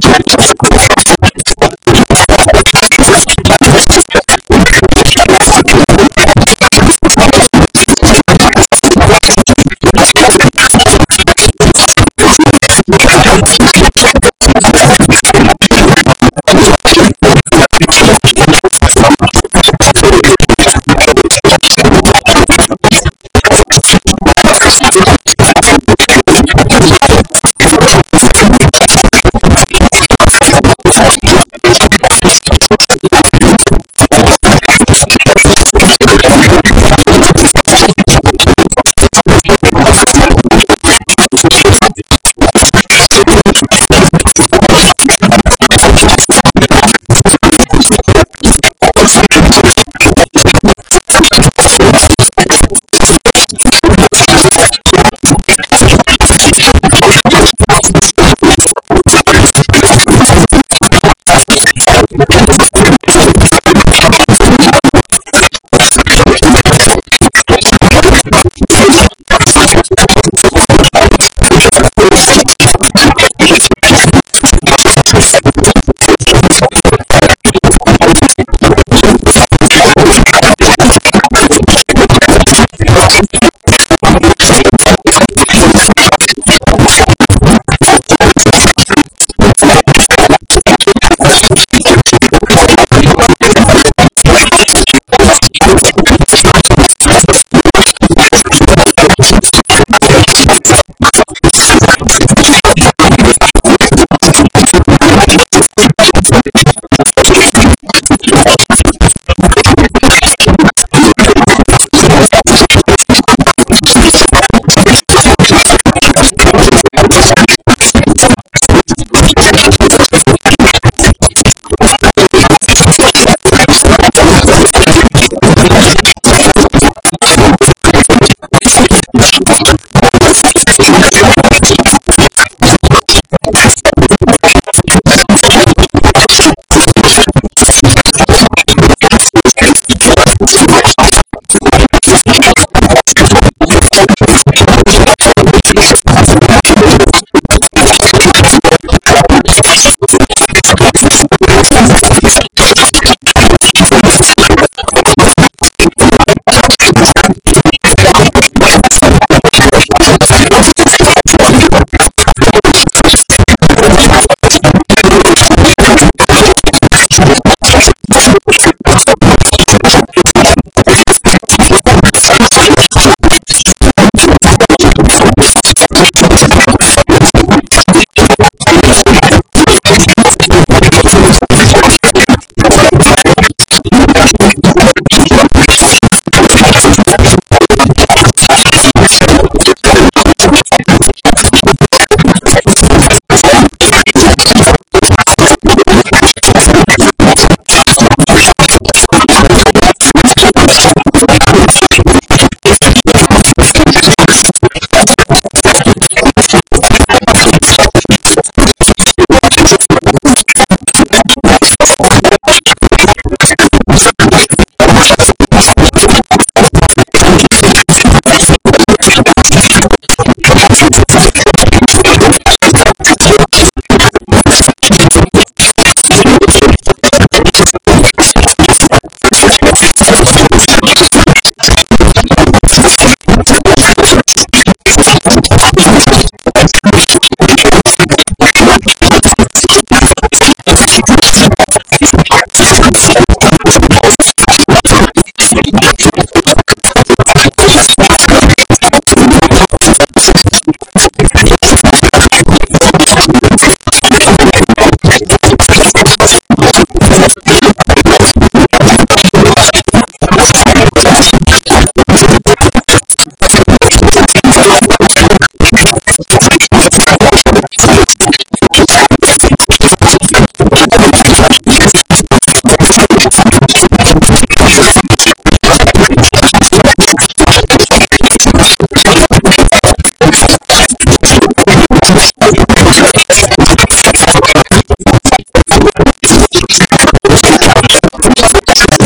championship Oh, the? Thank you. Thank you. Thank you.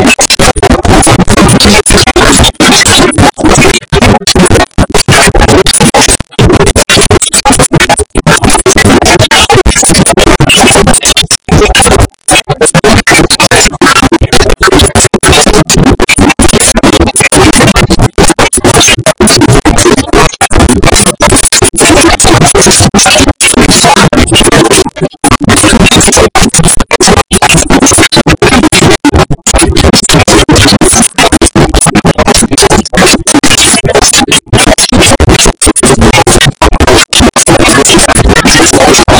Okay. Thank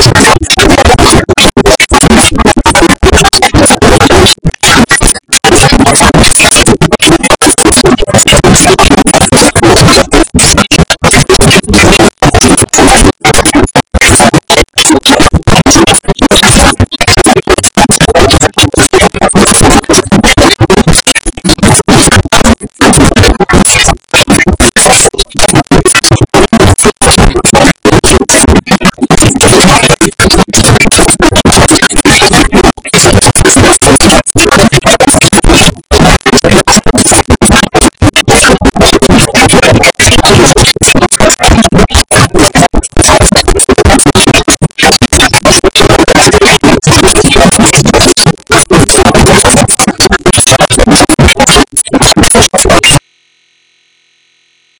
Gracias.